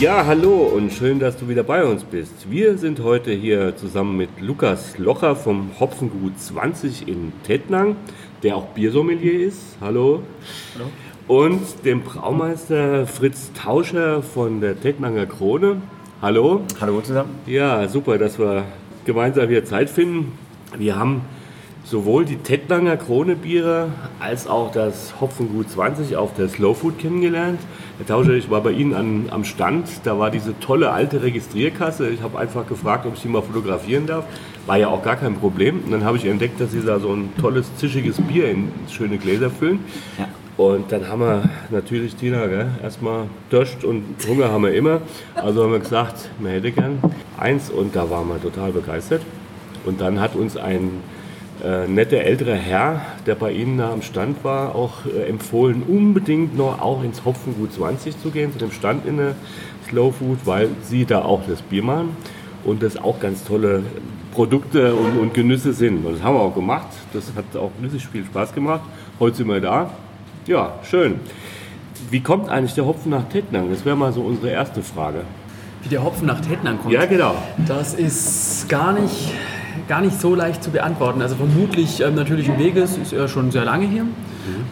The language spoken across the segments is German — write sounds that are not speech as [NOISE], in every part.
Ja, hallo und schön, dass du wieder bei uns bist. Wir sind heute hier zusammen mit Lukas Locher vom Hopfengut 20 in Tettnang, der auch Biersommelier ist. Hallo. Hallo. Und dem Braumeister Fritz Tauscher von der Tettnanger Krone. Hallo. Hallo zusammen. Ja, super, dass wir gemeinsam hier Zeit finden. Wir haben sowohl die Tettlanger Krone Biere als auch das Hopfengut 20 auf der Slow Food kennengelernt. Herr Tauscher, ich war bei Ihnen an, am Stand, da war diese tolle alte Registrierkasse. Ich habe einfach gefragt, ob ich die mal fotografieren darf. War ja auch gar kein Problem. Und dann habe ich entdeckt, dass Sie da so ein tolles, zischiges Bier in schöne Gläser füllen. Ja. Und dann haben wir natürlich, Tina, gell, erstmal Durst und Hunger haben wir immer. Also haben wir gesagt, wir hätten gern eins und da waren wir total begeistert. Und dann hat uns ein äh, netter älterer Herr, der bei Ihnen da am Stand war, auch äh, empfohlen, unbedingt noch auch ins Hopfengut 20 zu gehen, zu dem Stand in der Slow Food, weil Sie da auch das Bier machen und das auch ganz tolle Produkte und, und Genüsse sind. Und das haben wir auch gemacht. Das hat auch riesig viel Spaß gemacht. Heute sind wir da. Ja, schön. Wie kommt eigentlich der Hopfen nach Tettnang? Das wäre mal so unsere erste Frage. Wie der Hopfen nach Tettnang kommt. Ja, genau. Das ist gar nicht, gar nicht so leicht zu beantworten. Also vermutlich ähm, natürlich im Weges ist er schon sehr lange hier.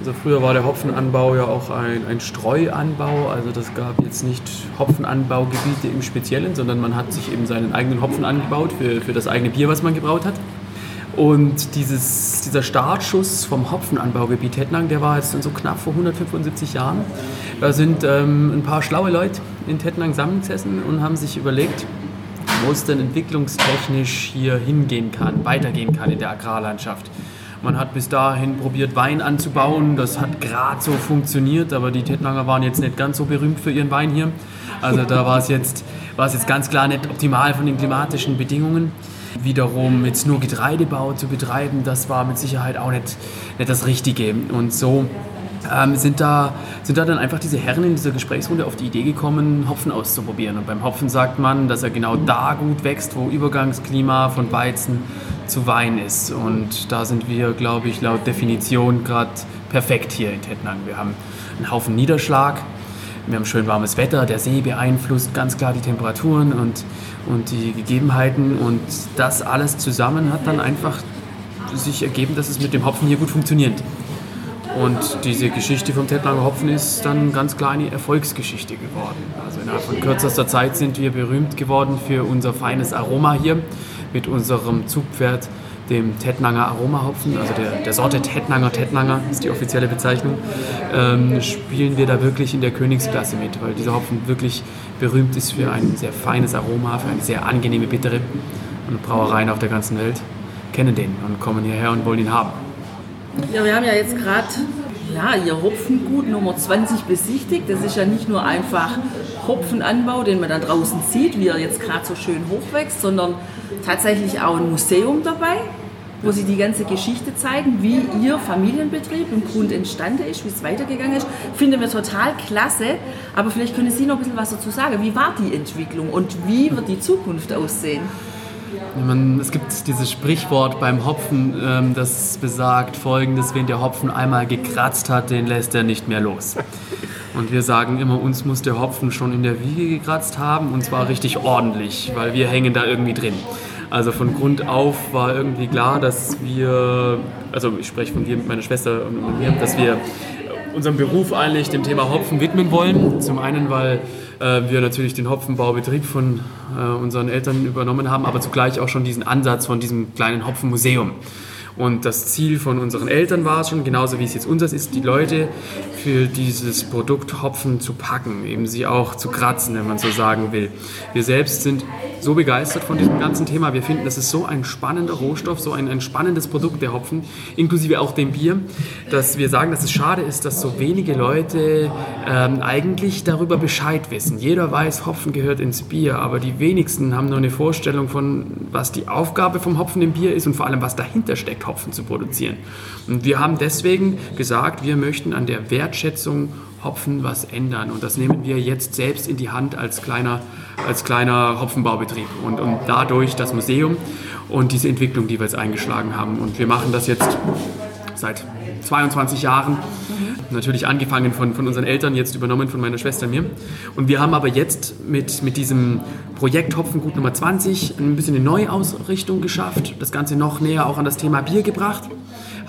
Also früher war der Hopfenanbau ja auch ein, ein Streuanbau. Also das gab jetzt nicht Hopfenanbaugebiete im Speziellen, sondern man hat sich eben seinen eigenen Hopfen angebaut für, für das eigene Bier, was man gebraut hat. Und dieses, dieser Startschuss vom Hopfenanbaugebiet Tettnang, der war jetzt so knapp vor 175 Jahren. Da sind ähm, ein paar schlaue Leute in Tettnang zusammengesessen und haben sich überlegt, wo es denn entwicklungstechnisch hier hingehen kann, weitergehen kann in der Agrarlandschaft. Man hat bis dahin probiert, Wein anzubauen. Das hat gerade so funktioniert, aber die Tettnanger waren jetzt nicht ganz so berühmt für ihren Wein hier. Also da war es jetzt, jetzt ganz klar nicht optimal von den klimatischen Bedingungen. Wiederum jetzt nur Getreidebau zu betreiben, das war mit Sicherheit auch nicht, nicht das Richtige. Und so ähm, sind, da, sind da dann einfach diese Herren in dieser Gesprächsrunde auf die Idee gekommen, Hopfen auszuprobieren. Und beim Hopfen sagt man, dass er genau da gut wächst, wo Übergangsklima von Weizen zu Wein ist. Und da sind wir, glaube ich, laut Definition gerade perfekt hier in Tettnang. Wir haben einen Haufen Niederschlag, wir haben schön warmes Wetter, der See beeinflusst ganz klar die Temperaturen und, und die Gegebenheiten. Und das alles zusammen hat dann einfach sich ergeben, dass es mit dem Hopfen hier gut funktioniert. Und diese Geschichte vom Tettlanger Hopfen ist dann ganz klar eine Erfolgsgeschichte geworden. Also innerhalb von kürzester Zeit sind wir berühmt geworden für unser feines Aroma hier mit unserem Zugpferd, dem Tettnanger Aromahopfen, also der, der Sorte Tettnanger Tettnanger ist die offizielle Bezeichnung, ähm, spielen wir da wirklich in der Königsklasse mit, weil dieser Hopfen wirklich berühmt ist für ein sehr feines Aroma, für eine sehr angenehme Bittere. Und Brauereien auf der ganzen Welt kennen den und kommen hierher und wollen ihn haben. Ja, wir haben ja jetzt gerade ja, Ihr Hopfengut Nummer 20 besichtigt. Das ist ja nicht nur einfach Hopfenanbau, den man da draußen sieht, wie er jetzt gerade so schön hochwächst, sondern tatsächlich auch ein Museum dabei, wo Sie die ganze Geschichte zeigen, wie Ihr Familienbetrieb im Grund entstanden ist, wie es weitergegangen ist. Finden wir total klasse. Aber vielleicht können Sie noch ein bisschen was dazu sagen. Wie war die Entwicklung und wie wird die Zukunft aussehen? Man, es gibt dieses Sprichwort beim Hopfen, ähm, das besagt folgendes, wenn der Hopfen einmal gekratzt hat, den lässt er nicht mehr los. Und wir sagen immer, uns muss der Hopfen schon in der Wiege gekratzt haben und zwar richtig ordentlich, weil wir hängen da irgendwie drin. Also von Grund auf war irgendwie klar, dass wir, also ich spreche von dir mit meiner Schwester und mir, dass wir unserem Beruf eigentlich dem Thema Hopfen widmen wollen. Zum einen, weil äh, wir natürlich den Hopfenbaubetrieb von äh, unseren Eltern übernommen haben, aber zugleich auch schon diesen Ansatz von diesem kleinen Hopfenmuseum. Und das Ziel von unseren Eltern war es schon, genauso wie es jetzt unseres ist, die Leute für dieses Produkt Hopfen zu packen, eben sie auch zu kratzen, wenn man so sagen will. Wir selbst sind so begeistert von diesem ganzen Thema. Wir finden, das ist so ein spannender Rohstoff, so ein, ein spannendes Produkt, der Hopfen, inklusive auch dem Bier, dass wir sagen, dass es schade ist, dass so wenige Leute ähm, eigentlich darüber Bescheid wissen. Jeder weiß, Hopfen gehört ins Bier, aber die wenigsten haben nur eine Vorstellung von, was die Aufgabe vom Hopfen im Bier ist und vor allem, was dahinter steckt, Hopfen zu produzieren. Und wir haben deswegen gesagt, wir möchten an der Wertschätzung Hopfen was ändern. Und das nehmen wir jetzt selbst in die Hand als kleiner, als kleiner Hopfenbaubetrieb. Und, und dadurch das Museum und diese Entwicklung, die wir jetzt eingeschlagen haben. Und wir machen das jetzt seit 22 Jahren. Natürlich angefangen von, von unseren Eltern, jetzt übernommen von meiner Schwester und mir. Und wir haben aber jetzt mit, mit diesem Projekt Hopfengut Nummer 20 ein bisschen eine Neuausrichtung geschafft, das Ganze noch näher auch an das Thema Bier gebracht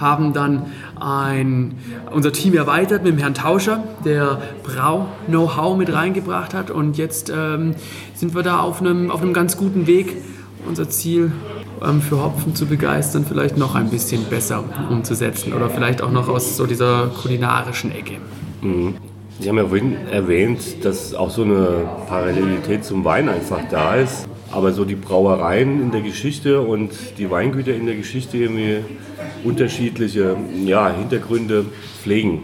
haben dann ein, unser Team erweitert mit dem Herrn Tauscher, der Brau-Know-how mit reingebracht hat. Und jetzt ähm, sind wir da auf einem, auf einem ganz guten Weg, unser Ziel ähm, für Hopfen zu begeistern, vielleicht noch ein bisschen besser umzusetzen. Oder vielleicht auch noch aus so dieser kulinarischen Ecke. Mhm. Sie haben ja vorhin erwähnt, dass auch so eine Parallelität zum Wein einfach da ist. Aber so die Brauereien in der Geschichte und die Weingüter in der Geschichte irgendwie unterschiedliche ja, Hintergründe pflegen.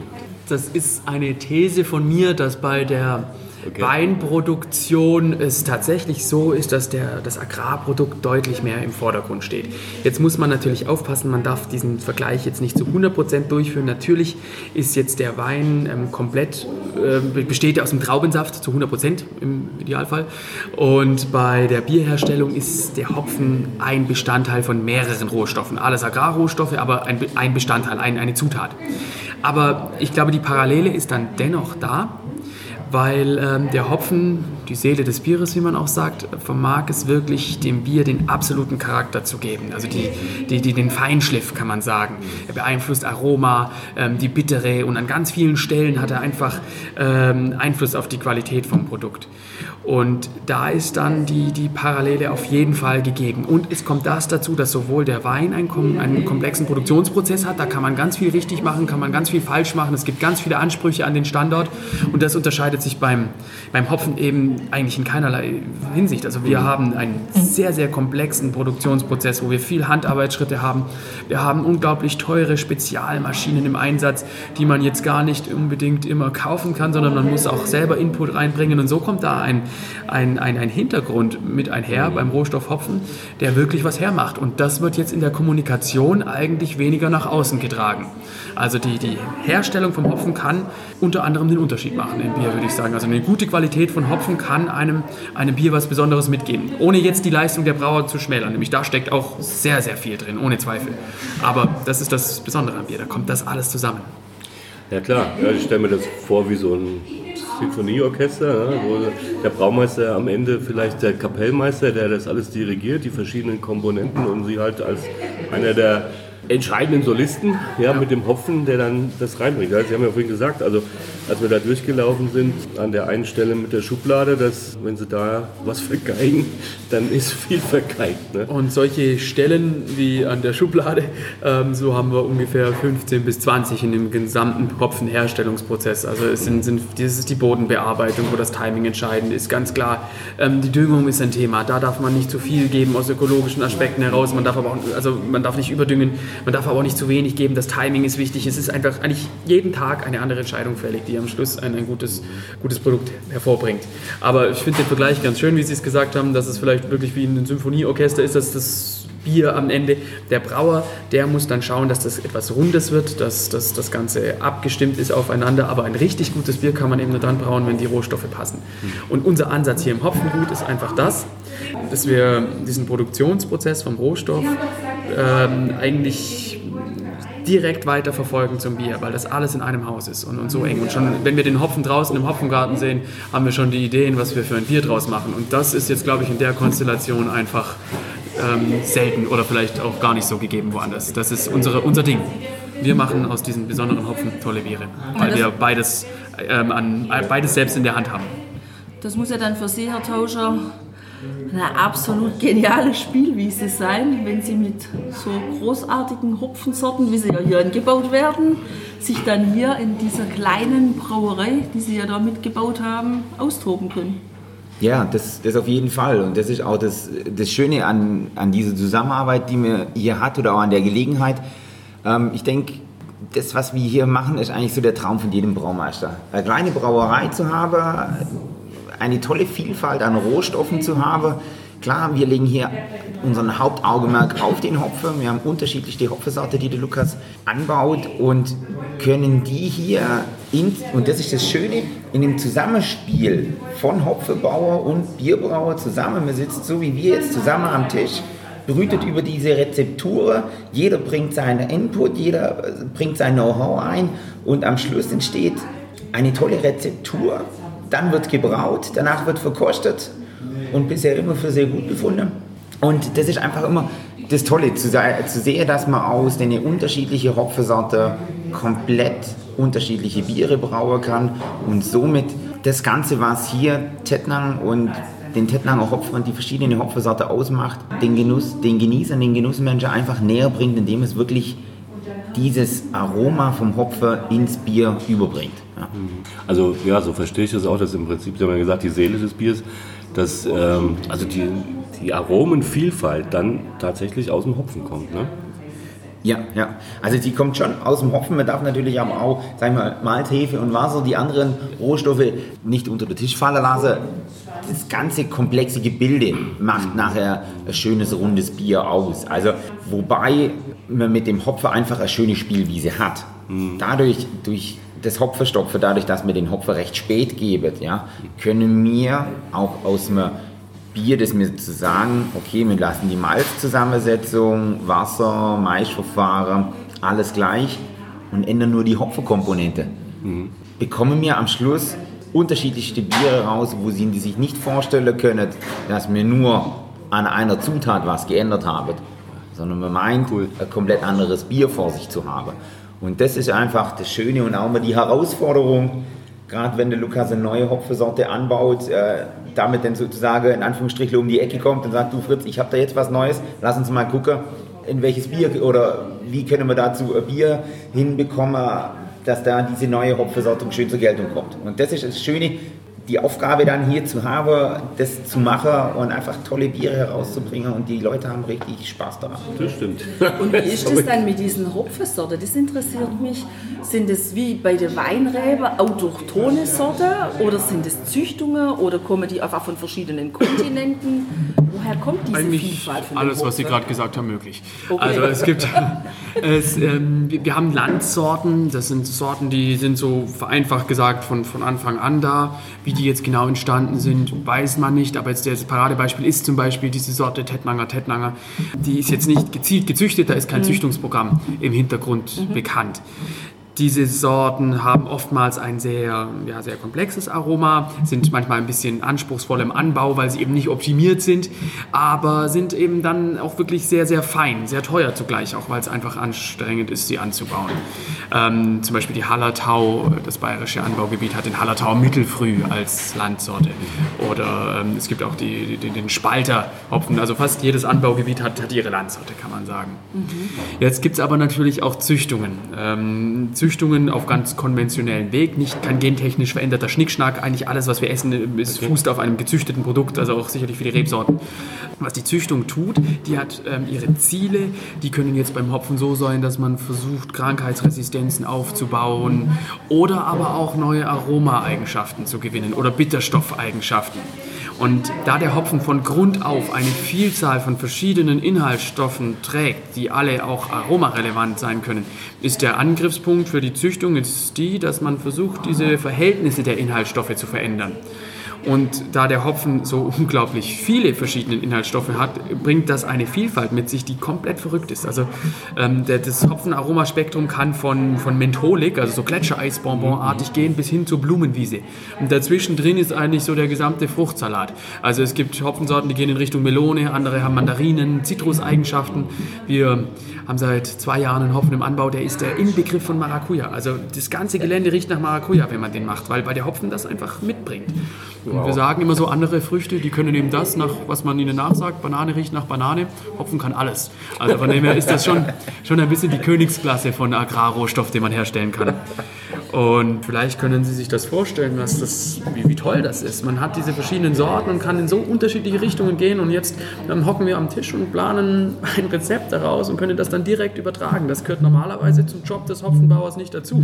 Das ist eine These von mir, dass bei der Okay. Weinproduktion es tatsächlich so ist, dass der, das Agrarprodukt deutlich mehr im Vordergrund steht. Jetzt muss man natürlich aufpassen, man darf diesen Vergleich jetzt nicht zu 100% durchführen. Natürlich ist jetzt der Wein ähm, komplett, äh, besteht aus dem Traubensaft zu 100% im Idealfall. Und bei der Bierherstellung ist der Hopfen ein Bestandteil von mehreren Rohstoffen. Alles Agrarrohstoffe, aber ein, ein Bestandteil, ein, eine Zutat. Aber ich glaube, die Parallele ist dann dennoch da weil ähm, der Hopfen, die Seele des Bieres, wie man auch sagt, vermag es wirklich dem Bier den absoluten Charakter zu geben. Also die, die, die den Feinschliff, kann man sagen. Er beeinflusst Aroma, ähm, die Bittere und an ganz vielen Stellen hat er einfach ähm, Einfluss auf die Qualität vom Produkt. Und da ist dann die, die Parallele auf jeden Fall gegeben. Und es kommt das dazu, dass sowohl der Wein einen, einen komplexen Produktionsprozess hat, da kann man ganz viel richtig machen, kann man ganz viel falsch machen. Es gibt ganz viele Ansprüche an den Standort und das unterscheidet sich beim, beim Hopfen eben eigentlich in keinerlei Hinsicht. Also wir haben einen sehr, sehr komplexen Produktionsprozess, wo wir viel Handarbeitsschritte haben. Wir haben unglaublich teure Spezialmaschinen im Einsatz, die man jetzt gar nicht unbedingt immer kaufen kann, sondern man muss auch selber Input reinbringen und so kommt da ein ein, ein, ein Hintergrund mit einher beim Rohstoff Hopfen, der wirklich was hermacht. Und das wird jetzt in der Kommunikation eigentlich weniger nach außen getragen. Also die, die Herstellung vom Hopfen kann unter anderem den Unterschied machen im Bier, würde ich sagen. Also eine gute Qualität von Hopfen kann einem, einem Bier was Besonderes mitgeben. Ohne jetzt die Leistung der Brauer zu schmälern. Nämlich da steckt auch sehr, sehr viel drin, ohne Zweifel. Aber das ist das Besondere am Bier, da kommt das alles zusammen. Ja klar, ja, ich stelle mir das vor wie so ein Sinfonieorchester, ne, wo der Braumeister am Ende vielleicht der Kapellmeister, der das alles dirigiert, die verschiedenen Komponenten und sie halt als einer der entscheidenden Solisten, ja, mit dem Hopfen, der dann das reinbringt. Sie haben ja vorhin gesagt, also als wir da durchgelaufen sind, an der einen Stelle mit der Schublade, dass wenn Sie da was vergeigen, dann ist viel vergeigt. Ne? Und solche Stellen wie an der Schublade, ähm, so haben wir ungefähr 15 bis 20 in dem gesamten Hopfenherstellungsprozess. Also es sind, sind, das ist die Bodenbearbeitung, wo das Timing entscheidend ist. Ganz klar, ähm, die Düngung ist ein Thema. Da darf man nicht zu viel geben aus ökologischen Aspekten heraus. Man darf aber auch, also man darf nicht überdüngen. Man darf aber auch nicht zu wenig geben. Das Timing ist wichtig. Es ist einfach eigentlich jeden Tag eine andere Entscheidung fällig, die am Schluss ein, ein gutes, gutes Produkt hervorbringt. Aber ich finde den Vergleich ganz schön, wie Sie es gesagt haben, dass es vielleicht wirklich wie ein Symphonieorchester ist, dass das Bier am Ende. Der Brauer, der muss dann schauen, dass das etwas Rundes wird, dass, dass das Ganze abgestimmt ist aufeinander. Aber ein richtig gutes Bier kann man eben nur dann brauen, wenn die Rohstoffe passen. Und unser Ansatz hier im Hopfengut ist einfach das, dass wir diesen Produktionsprozess vom Rohstoff ähm, eigentlich direkt weiterverfolgen zum Bier, weil das alles in einem Haus ist und, und so eng. Und schon, wenn wir den Hopfen draußen im Hopfengarten sehen, haben wir schon die Ideen, was wir für ein Bier draus machen. Und das ist jetzt, glaube ich, in der Konstellation einfach ähm, selten oder vielleicht auch gar nicht so gegeben woanders. Das ist unsere, unser Ding. Wir machen aus diesen besonderen Hopfen tolle Biere, weil wir beides, ähm, an, beides selbst in der Hand haben. Das muss ja dann für Sie, Herr Tauscher, eine absolut geniale Spielwiese sein, wenn Sie mit so großartigen Hopfensorten, wie sie ja hier angebaut werden, sich dann hier in dieser kleinen Brauerei, die Sie ja da mitgebaut haben, austoben können. Ja, das, das auf jeden Fall. Und das ist auch das, das Schöne an, an dieser Zusammenarbeit, die man hier hat oder auch an der Gelegenheit. Ähm, ich denke, das, was wir hier machen, ist eigentlich so der Traum von jedem Braumeister. Eine kleine Brauerei zu haben, eine tolle Vielfalt an Rohstoffen zu haben. Klar, wir legen hier unseren Hauptaugenmerk auf den Hopfen. Wir haben unterschiedliche Hopfensorten, die der Lukas anbaut und können die hier, in, und das ist das Schöne, in dem Zusammenspiel von Hopfenbauer und Bierbrauer zusammen, wir sitzen so wie wir jetzt zusammen am Tisch, brütet über diese Rezeptur, jeder bringt seinen Input, jeder bringt sein Know-how ein und am Schluss entsteht eine tolle Rezeptur, dann wird gebraut, danach wird verkostet und bisher immer für sehr gut befunden. Und das ist einfach immer das Tolle, zu, zu sehen, dass man aus den unterschiedlichen Hopfensorten komplett unterschiedliche Biere brauen kann und somit das Ganze, was hier Tettnang und den Tettnanger Hopfen und die verschiedenen Hopfensorten ausmacht, den Genuss, den Genießern, den Genussmenschen einfach näher bringt, indem es wirklich dieses Aroma vom Hopfen ins Bier überbringt. Ja. Also ja, so verstehe ich das auch, dass im Prinzip, Sie haben ja gesagt, die Seele des Biers, dass ähm, also die, die Aromenvielfalt dann tatsächlich aus dem Hopfen kommt. Ne? Ja, ja. Also die kommt schon aus dem Hopfen. Man darf natürlich aber auch, sagen wir mal, Malz, Hefe und Wasser, die anderen Rohstoffe nicht unter den Tisch fallen lassen. Das ganze komplexe Gebilde macht nachher ein schönes, rundes Bier aus. Also, wobei man mit dem Hopfen einfach eine schöne Spielwiese hat. Dadurch, durch das Hopfenstopfen, dadurch, dass wir den Hopfen recht spät geben, ja, können wir auch aus dem Bier, das mir zu sagen, okay, wir lassen die Malzzusammensetzung, Wasser, Maischverfahren, alles gleich und ändern nur die Hopfenkomponente. Mhm. Bekommen wir am Schluss unterschiedlichste Biere raus, wo sie sich nicht vorstellen können, dass wir nur an einer Zutat was geändert haben, sondern man meint, cool. ein komplett anderes Bier vor sich zu haben. Und das ist einfach das Schöne und auch mal die Herausforderung, gerade wenn der Lukas eine neue Hopfensorte anbaut, äh, damit dann sozusagen in Anführungsstrichen um die Ecke kommt und sagt, du Fritz, ich habe da jetzt was Neues, lass uns mal gucken, in welches Bier oder wie können wir dazu ein Bier hinbekommen, dass da diese neue Hopfensorte schön zur Geltung kommt. Und das ist das Schöne, die Aufgabe dann hier zu haben, das zu machen und einfach tolle Biere herauszubringen und die Leute haben richtig Spaß daran. Das stimmt. Und wie ist das dann mit diesen Hopfensorten? Das interessiert mich. Sind es wie bei den Weinreben autochthone Sorten oder sind es Züchtungen oder kommen die einfach von verschiedenen Kontinenten? Woher kommt diese Eigentlich Vielfalt von alles, was Sie gerade gesagt haben, möglich. Okay. Also es gibt, [LAUGHS] es, ähm, wir wir haben Landsorten, das sind Sorten, die sind so vereinfacht gesagt von, von Anfang an da. Wie die jetzt genau entstanden sind, weiß man nicht. Aber jetzt das Paradebeispiel ist zum Beispiel diese Sorte Tettnanger Tettnanger. Die ist jetzt nicht gezielt gezüchtet, da ist kein Züchtungsprogramm im Hintergrund bekannt. Diese Sorten haben oftmals ein sehr, ja, sehr komplexes Aroma, sind manchmal ein bisschen anspruchsvoll im Anbau, weil sie eben nicht optimiert sind, aber sind eben dann auch wirklich sehr, sehr fein, sehr teuer zugleich, auch weil es einfach anstrengend ist, sie anzubauen. Ähm, zum Beispiel die Hallertau, das bayerische Anbaugebiet, hat den Hallertau Mittelfrüh als Landsorte. Oder ähm, es gibt auch die, die, den Spalter-Hopfen, also fast jedes Anbaugebiet hat, hat ihre Landsorte, kann man sagen. Jetzt gibt es aber natürlich auch Züchtungen. Ähm, Züchtungen auf ganz konventionellen Weg, nicht kein gentechnisch veränderter Schnickschnack. Eigentlich alles, was wir essen, ist, fußt auf einem gezüchteten Produkt, also auch sicherlich für die Rebsorten. Was die Züchtung tut, die hat ähm, ihre Ziele. Die können jetzt beim Hopfen so sein, dass man versucht, Krankheitsresistenzen aufzubauen oder aber auch neue Aromaeigenschaften zu gewinnen oder Bitterstoffeigenschaften. Und da der Hopfen von Grund auf eine Vielzahl von verschiedenen Inhaltsstoffen trägt, die alle auch aromarelevant sein können, ist der Angriffspunkt für die Züchtung jetzt die, dass man versucht, diese Verhältnisse der Inhaltsstoffe zu verändern. Und da der Hopfen so unglaublich viele verschiedene Inhaltsstoffe hat, bringt das eine Vielfalt mit sich, die komplett verrückt ist. Also ähm, der, das Hopfenaromaspektrum kann von, von Mentholik, also so Gletschereisbonbonartig gehen, bis hin zur Blumenwiese. Und dazwischen drin ist eigentlich so der gesamte Fruchtsalat. Also es gibt Hopfensorten, die gehen in Richtung Melone, andere haben Mandarinen, Zitruseigenschaften. Wir haben seit zwei Jahren einen Hopfen im Anbau, der ist der Inbegriff von Maracuja. Also das ganze Gelände riecht nach Maracuja, wenn man den macht, weil, weil der Hopfen das einfach mitbringt. Und wir sagen immer so, andere Früchte, die können eben das, nach, was man ihnen nachsagt. Banane riecht nach Banane, Hopfen kann alles. Also von dem her ist das schon, schon ein bisschen die Königsklasse von Agrarrohstoff, den man herstellen kann. Und vielleicht können Sie sich das vorstellen, was das, wie, wie toll das ist. Man hat diese verschiedenen Sorten und kann in so unterschiedliche Richtungen gehen. Und jetzt ähm, hocken wir am Tisch und planen [LAUGHS] ein Rezept daraus und können das dann direkt übertragen. Das gehört normalerweise zum Job des Hopfenbauers nicht dazu.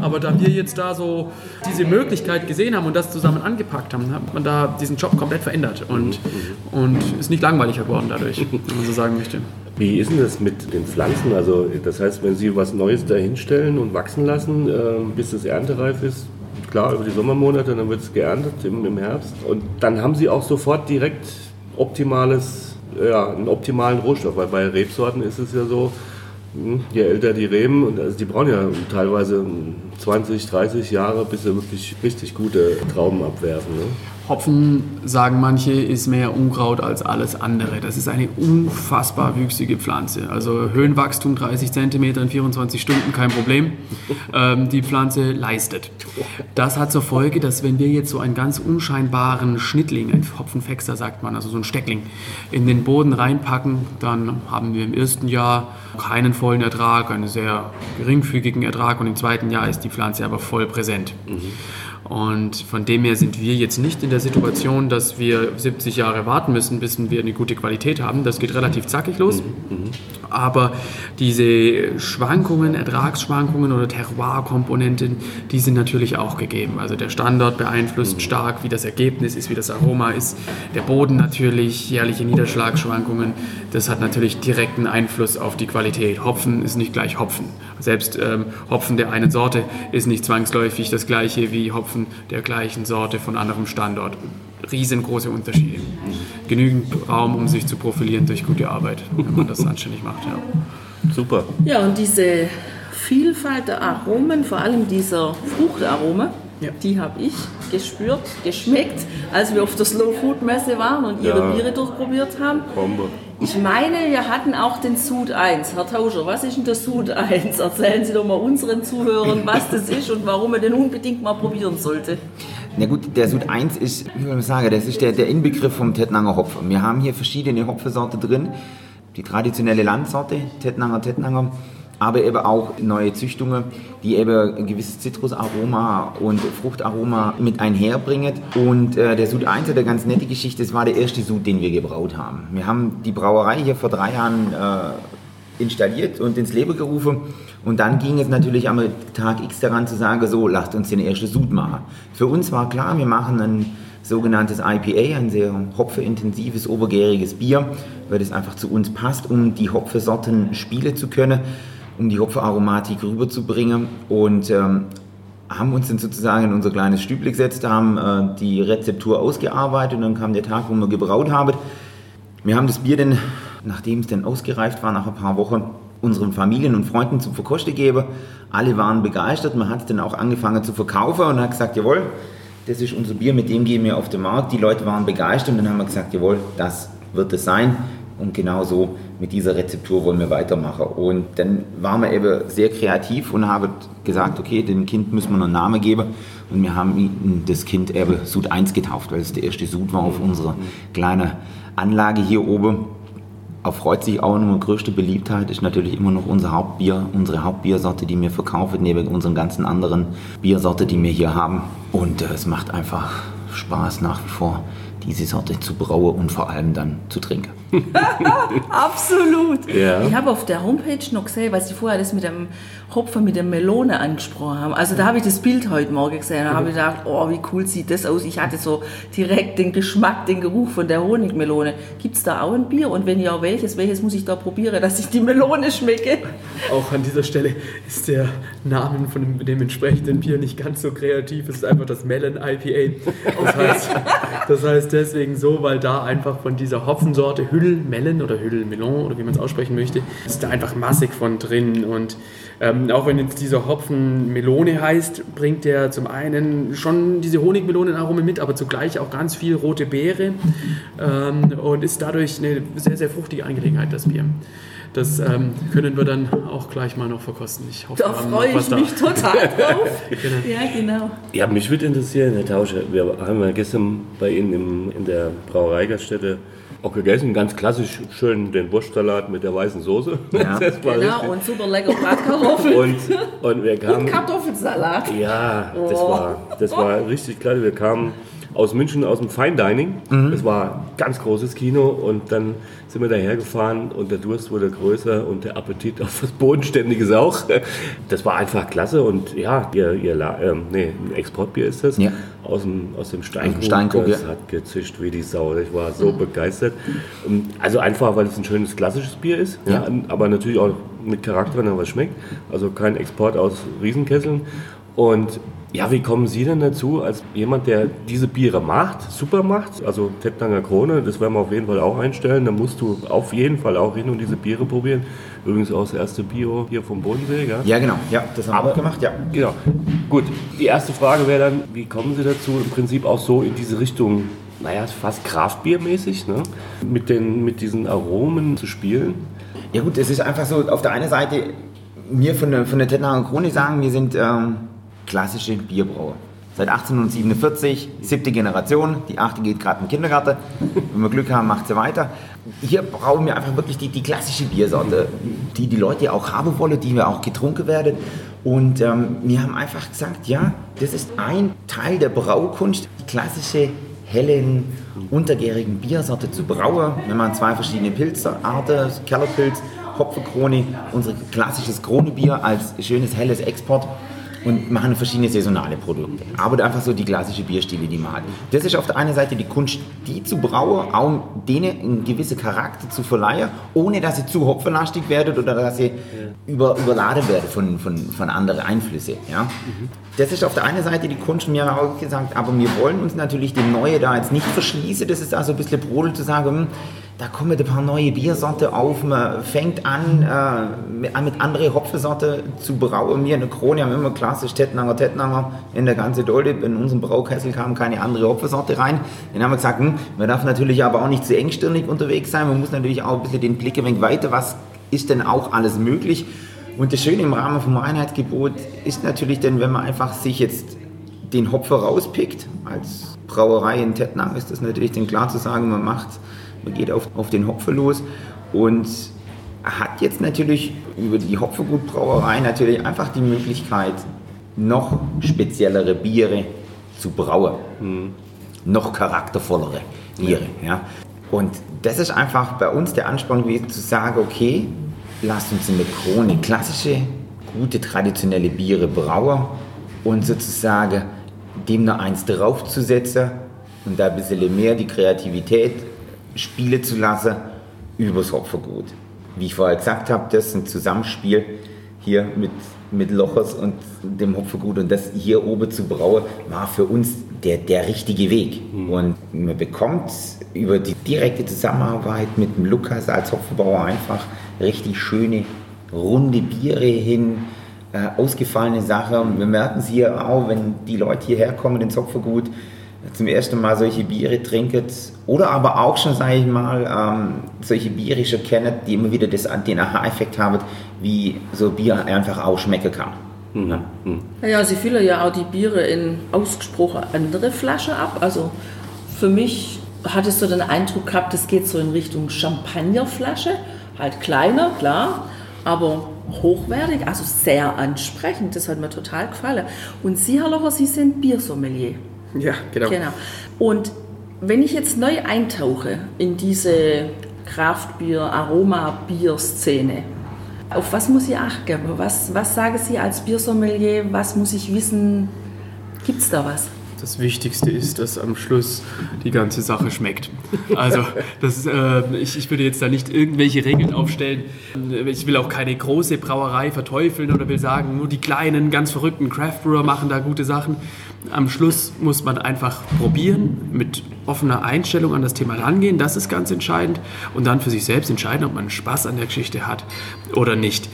Aber da wir jetzt da so diese Möglichkeit gesehen haben und das zusammen angepackt haben, hat man da diesen Job komplett verändert und, und ist nicht langweilig geworden dadurch, wenn man so sagen möchte. Wie ist denn das mit den Pflanzen? Also das heißt, wenn Sie was Neues dahinstellen und wachsen lassen, äh, bis es erntereif ist, klar, über die Sommermonate, dann wird es geerntet im, im Herbst. Und dann haben Sie auch sofort direkt optimales, ja, einen optimalen Rohstoff, weil bei Rebsorten ist es ja so, hm, je älter die Reben, also die brauchen ja teilweise 20, 30 Jahre, bis sie wirklich richtig gute Trauben abwerfen. Ne? Hopfen, sagen manche, ist mehr Unkraut als alles andere. Das ist eine unfassbar wüchsige Pflanze. Also Höhenwachstum 30 cm in 24 Stunden, kein Problem. [LAUGHS] Ähm, die Pflanze leistet. Das hat zur Folge, dass wenn wir jetzt so einen ganz unscheinbaren Schnittling, ein Hopfenfexer sagt man, also so ein Steckling, in den Boden reinpacken, dann haben wir im ersten Jahr keinen vollen Ertrag, einen sehr geringfügigen Ertrag und im zweiten Jahr ist die Pflanze aber voll präsent. Mhm. Und von dem her sind wir jetzt nicht in der Situation, dass wir 70 Jahre warten müssen, bis wir eine gute Qualität haben. Das geht relativ zackig los. Mhm. Aber diese Schwankungen, Ertragsschwankungen oder Terroir-Komponenten, die sind natürlich auch gegeben. Also der Standort beeinflusst mhm. stark, wie das Ergebnis ist, wie das Aroma ist. Der Boden natürlich, jährliche Niederschlagsschwankungen. Das hat natürlich direkten Einfluss auf die Qualität. Hopfen ist nicht gleich Hopfen. Selbst ähm, Hopfen der einen Sorte ist nicht zwangsläufig das gleiche wie Hopfen der gleichen Sorte von anderem Standort. Riesengroße Unterschiede. Genügend Raum, um sich zu profilieren durch gute Arbeit, wenn man das anständig macht. Ja. Super. Ja, und diese Vielfalt der Aromen, vor allem dieser Fruchtarome, ja. die habe ich gespürt, geschmeckt, als wir auf der Slow Food Messe waren und ihre ja. Biere durchprobiert haben. Bombe. Ich meine, wir hatten auch den Sud 1. Herr Tauscher, was ist denn der Sud 1? Erzählen Sie doch mal unseren Zuhörern, was das ist und warum man den unbedingt mal probieren sollte. Na gut, der Sud 1 ist, wie soll ich sagen, das ist der, der Inbegriff vom Tettnanger Hopfen. Wir haben hier verschiedene Hopfensorten drin. Die traditionelle Landsorte, Tettnanger, Tettnanger aber eben auch neue Züchtungen, die eben ein gewisses Zitrusaroma und Fruchtaroma mit einherbringen. Und äh, der Sud 1 hat eine ganz nette Geschichte, das war der erste Sud, den wir gebraut haben. Wir haben die Brauerei hier vor drei Jahren äh, installiert und ins Leben gerufen. Und dann ging es natürlich am Tag X daran zu sagen, so, lasst uns den ersten Sud machen. Für uns war klar, wir machen ein sogenanntes IPA, ein sehr hopfeintensives, obergäriges Bier, weil es einfach zu uns passt, um die Hopfesorten spielen zu können um die Hopfenaromatik rüberzubringen und ähm, haben uns dann sozusagen in unser kleines Stübli gesetzt, haben äh, die Rezeptur ausgearbeitet und dann kam der Tag, wo wir gebraut haben. Wir haben das Bier dann, nachdem es dann ausgereift war, nach ein paar Wochen, unseren Familien und Freunden zum Verkosten gegeben. Alle waren begeistert, man hat es dann auch angefangen zu verkaufen und hat gesagt, jawohl, das ist unser Bier, mit dem gehen wir auf den Markt. Die Leute waren begeistert und dann haben wir gesagt, jawohl, das wird es sein. Und genau so mit dieser Rezeptur wollen wir weitermachen. Und dann waren wir eben sehr kreativ und haben gesagt, okay, dem Kind müssen wir einen Namen geben. Und wir haben das Kind eben Sud 1 getauft, weil es der erste Sud war auf unserer kleinen Anlage hier oben. Erfreut sich auch noch größte Beliebtheit, ist natürlich immer noch unser Hauptbier, unsere Hauptbiersorte, die wir verkaufen, neben unseren ganzen anderen Biersorte, die wir hier haben. Und äh, es macht einfach Spaß nach wie vor diese Sorte zu brauen und vor allem dann zu trinken. [LAUGHS] Absolut. Ja. Ich habe auf der Homepage noch gesehen, weil Sie vorher das mit dem Hopfen, mit der Melone angesprochen haben. Also da habe ich das Bild heute Morgen gesehen und habe gedacht, oh, wie cool sieht das aus. Ich hatte so direkt den Geschmack, den Geruch von der Honigmelone. Gibt es da auch ein Bier? Und wenn ja, welches? Welches muss ich da probieren, dass ich die Melone schmecke? Auch an dieser Stelle ist der Name von dem, dem entsprechenden Bier nicht ganz so kreativ. Es ist einfach das Melon IPA. Das heißt, das heißt deswegen so, weil da einfach von dieser Hopfensorte Hüllmelon oder Hüllmelon oder wie man es aussprechen möchte, ist da einfach massig von drin. Und ähm, auch wenn jetzt dieser Hopfen Melone heißt, bringt der zum einen schon diese Honigmelonenarome mit, aber zugleich auch ganz viel rote Beere ähm, und ist dadurch eine sehr, sehr fruchtige Angelegenheit, das Bier. Das ähm, können wir dann auch gleich mal noch verkosten. Ich hoffe, da freue ich mich da. total [LAUGHS] drauf. genau. Ja, genau. Ja, mich würde interessieren, Herr Tauscher, wir haben ja gestern bei Ihnen im, in der Brauereigaststätte auch gegessen, ganz klassisch schön den Wurstsalat mit der weißen Soße. Ja. [LAUGHS] Genau, richtig. und super lecker Bratkartoffeln. Und, und wir [LAUGHS] kamen. Kartoffelsalat. Ja, das Oh. war, das war richtig klasse. Wir kamen aus München, aus dem Fine Dining. Das war ein ganz großes Kino und dann sind wir daher gefahren und der Durst wurde größer und der Appetit auf was Bodenständiges auch. Das war einfach klasse und ja, ihr, ihr ähm, nee, ein Exportbier ist das. Ja. Aus dem, aus dem Steinkrug. Steinkrug, das ja. hat gezischt wie die Sau. Ich war so begeistert. Und Also einfach, weil es ein schönes klassisches Bier ist, ja. aber natürlich auch mit Charakter, wenn er was schmeckt. Also kein Export aus Riesenkesseln. Und ja, wie kommen Sie denn dazu, als jemand, der diese Biere macht, super macht, also Tettnanger Krone, das werden wir auf jeden Fall auch einstellen, da musst du auf jeden Fall auch hin und diese Biere probieren. Übrigens auch das erste Bio hier vom Bodensee, gell? Ja, genau. Ja, das haben wir auch gemacht, ja. Genau. Gut, die erste Frage wäre dann, wie kommen Sie dazu, im Prinzip auch so in diese Richtung, naja, fast Kraftbiermäßig, ne? mit, den, mit diesen Aromen zu spielen? Ja gut, es ist einfach so, auf der einen Seite, wir von der, von der Tettnanger Krone sagen, wir sind ähm, klassische Bierbrauer. Seit 1847, siebte Generation, die achte geht gerade in den Kindergarten. Wenn wir Glück haben, macht sie weiter. Hier brauchen wir einfach wirklich die, die klassische Biersorte, die die Leute auch haben wollen, die wir auch getrunken werden. Und ähm, wir haben einfach gesagt, ja, das ist ein Teil der Braukunst, die klassische hellen, untergärigen Biersorte zu brauen. Wir machen zwei verschiedene Pilzarten, Kellerpilz, Hopfenkrone, unser klassisches Kronebier als schönes, helles Export und machen verschiedene saisonale Produkte. Aber einfach so die klassische Bierstile, die man hat. Das ist auf der einen Seite die Kunst, die zu brauen, auch denen einen gewissen Charakter zu verleihen, ohne dass sie zu hopfenlastig werden oder dass sie über, überladen werden von, von, von anderen Einflüssen. Ja? Das ist auf der einen Seite die Kunst, mir auch gesagt, aber wir wollen uns natürlich dem Neue da jetzt nicht verschließen. Das ist also ein bisschen Brodel zu sagen, hm, da kommen ein paar neue Biersorte auf, man fängt an, äh, mit, an mit anderen Hopfensorten zu brauen. Wir in der Krone haben immer klassisch Tettnanger, Tettnanger in der ganzen Dolde. In unserem Braukessel kam keine andere Hopfensorte rein. Dann haben wir gesagt, hm, man darf natürlich aber auch nicht zu engstirnig unterwegs sein. Man muss natürlich auch ein bisschen den Blick ein wenig weiter, was ist denn auch alles möglich. Und das Schöne im Rahmen vom Einheitsgebot ist natürlich dann, wenn man einfach sich jetzt den Hopfer rauspickt, als Brauerei in Tettnang ist das natürlich dann klar zu sagen, man macht, geht auf, auf den Hopfer los und hat jetzt natürlich über die Hopfergutbrauerei natürlich einfach die Möglichkeit, noch speziellere Biere zu brauen. Noch charaktervollere Biere. Ja. Und das ist einfach bei uns der Ansporn gewesen, zu sagen, okay, lasst uns in der Krone klassische, gute, traditionelle Biere brauen und sozusagen dem noch eins draufzusetzen und da ein bisschen mehr die Kreativität spielen zu lassen übers Hopfergut. Wie ich vorher gesagt habe, das ist ein Zusammenspiel hier mit, mit Lochers und dem Hopfergut und das hier oben zu brauen, war für uns der, der richtige Weg. Und man bekommt über die direkte Zusammenarbeit mit dem Lukas als Hopfenbauer einfach richtig schöne, runde Biere hin, äh, ausgefallene Sache. Und wir merken es hier auch, wenn die Leute hierher kommen ins Hopfergut, zum ersten Mal solche Biere trinken oder aber auch schon, sage ich mal, ähm, solche Biere schon kennen, die immer wieder das, den Aha-Effekt haben, wie so Bier einfach auch schmecken kann. Ja. Naja, sie füllen ja auch die Biere in ausgesprochen andere Flaschen ab. Also für mich hattest du den Eindruck gehabt, das geht so in Richtung Champagnerflasche. Halt kleiner, klar, aber hochwertig, also sehr ansprechend. Das hat mir total gefallen. Und Sie, Herr Locher, Sie sind Biersommelier. Ja, genau. Genau. Und wenn ich jetzt neu eintauche in diese Kraftbier-Aroma-Bier-Szene, auf was muss ich achten? Was, was sagen Sie als Biersommelier? Was muss ich wissen? Gibt es da was? Das Wichtigste ist, dass am Schluss die ganze Sache schmeckt. Also das, äh, ich, ich würde jetzt da nicht irgendwelche Regeln aufstellen. Ich will auch keine große Brauerei verteufeln oder will sagen, nur die kleinen, ganz verrückten Craft Brewer machen da gute Sachen. Am Schluss muss man einfach probieren, mit offener Einstellung an das Thema rangehen. Das ist ganz entscheidend. Und dann für sich selbst entscheiden, ob man Spaß an der Geschichte hat oder nicht.